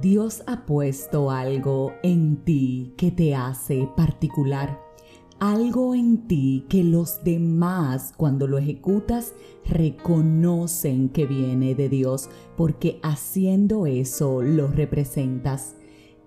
Dios ha puesto algo en ti que te hace particular, algo en ti que los demás cuando lo ejecutas reconocen que viene de Dios porque haciendo eso lo representas.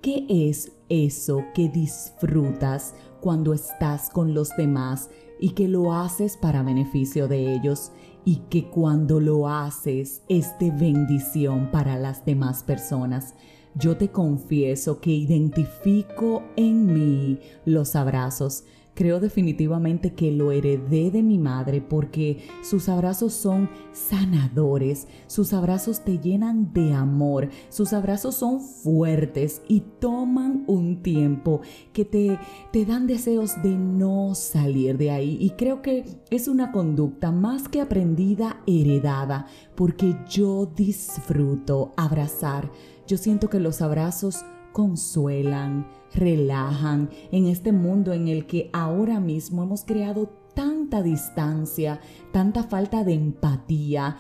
¿Qué es eso que disfrutas cuando estás con los demás y que lo haces para beneficio de ellos y que cuando lo haces es de bendición para las demás personas? Yo te confieso que identifico en mí los abrazos. Creo definitivamente que lo heredé de mi madre porque sus abrazos son sanadores, sus abrazos te llenan de amor, sus abrazos son fuertes y toman un tiempo que te, te dan deseos de no salir de ahí. Y creo que es una conducta más que aprendida, heredada, porque yo disfruto abrazar yo siento que los abrazos consuelan, relajan en este mundo en el que ahora mismo hemos creado tanta distancia, tanta falta de empatía,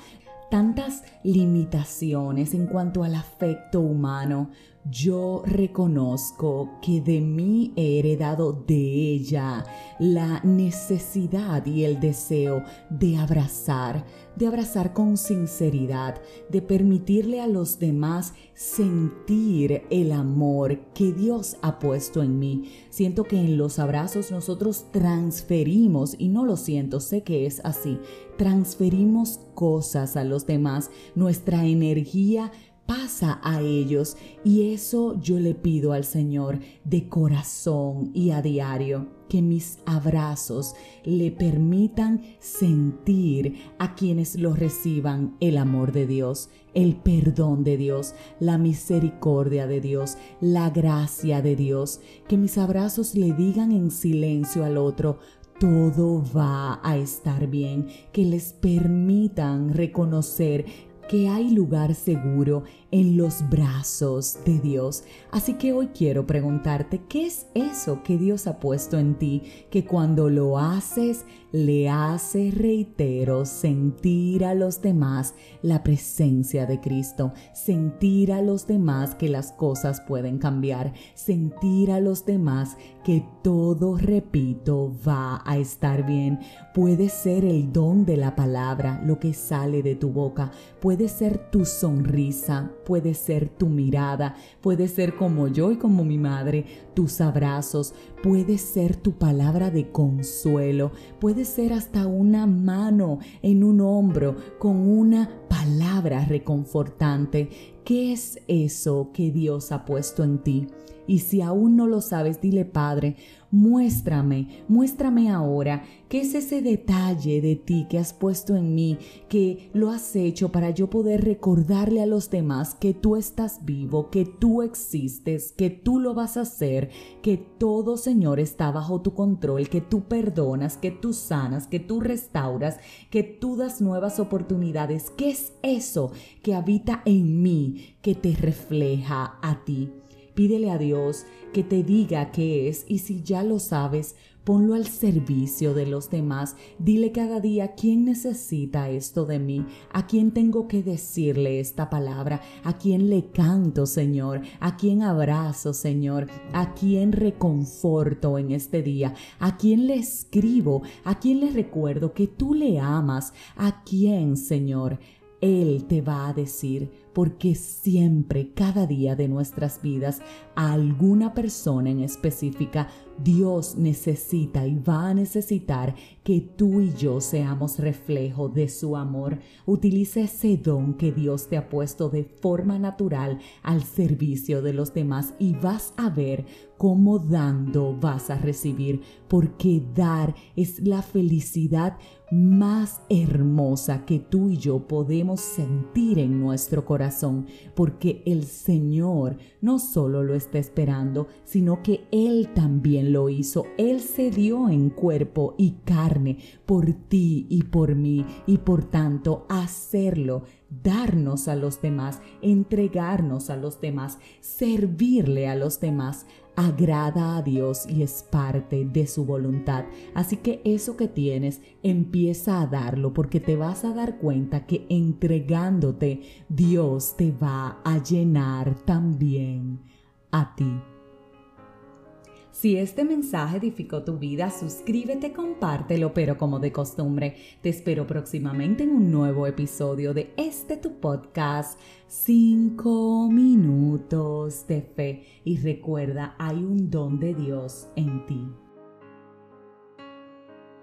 tantas limitaciones en cuanto al afecto humano yo reconozco que de mí he heredado de ella la necesidad y el deseo de abrazar, de abrazar con sinceridad, de permitirle a los demás sentir el amor que Dios ha puesto en mí. Siento que en los abrazos nosotros transferimos, y no lo siento, sé que es así, transferimos cosas a los demás, nuestra energía pasa a ellos y eso yo le pido al Señor de corazón y a diario que mis abrazos le permitan sentir a quienes lo reciban el amor de Dios, el perdón de Dios, la misericordia de Dios, la gracia de Dios, que mis abrazos le digan en silencio al otro, todo va a estar bien, que les permitan reconocer que hay lugar seguro en los brazos de Dios. Así que hoy quiero preguntarte, ¿qué es eso que Dios ha puesto en ti que cuando lo haces le hace, reitero, sentir a los demás la presencia de Cristo, sentir a los demás que las cosas pueden cambiar, sentir a los demás que todo, repito, va a estar bien. Puede ser el don de la palabra, lo que sale de tu boca, puede ser tu sonrisa, puede ser tu mirada, puede ser como yo y como mi madre, tus abrazos, puede ser tu palabra de consuelo, puede ser hasta una mano en un hombro con una palabra reconfortante. ¿Qué es eso que Dios ha puesto en ti? Y si aún no lo sabes, dile Padre, muéstrame, muéstrame ahora qué es ese detalle de ti que has puesto en mí, que lo has hecho para yo poder recordarle a los demás que tú estás vivo, que tú existes, que tú lo vas a hacer, que todo Señor está bajo tu control, que tú perdonas, que tú sanas, que tú restauras, que tú das nuevas oportunidades. ¿Qué es eso que habita en mí, que te refleja a ti? Pídele a Dios que te diga qué es y si ya lo sabes, ponlo al servicio de los demás. Dile cada día quién necesita esto de mí, a quién tengo que decirle esta palabra, a quién le canto, Señor, a quién abrazo, Señor, a quién reconforto en este día, a quién le escribo, a quién le recuerdo que tú le amas, a quién, Señor. Él te va a decir, porque siempre, cada día de nuestras vidas, a alguna persona en específica, Dios necesita y va a necesitar que tú y yo seamos reflejo de su amor. Utiliza ese don que Dios te ha puesto de forma natural al servicio de los demás y vas a ver cómo dando vas a recibir, porque dar es la felicidad más hermosa que tú y yo podemos sentir en nuestro porque el Señor no solo lo está esperando, sino que Él también lo hizo. Él se dio en cuerpo y carne por ti y por mí, y por tanto hacerlo darnos a los demás, entregarnos a los demás, servirle a los demás, agrada a Dios y es parte de su voluntad. Así que eso que tienes, empieza a darlo porque te vas a dar cuenta que entregándote, Dios te va a llenar también a ti. Si este mensaje edificó tu vida, suscríbete, compártelo, pero como de costumbre, te espero próximamente en un nuevo episodio de este tu podcast, 5 minutos de fe. Y recuerda, hay un don de Dios en ti.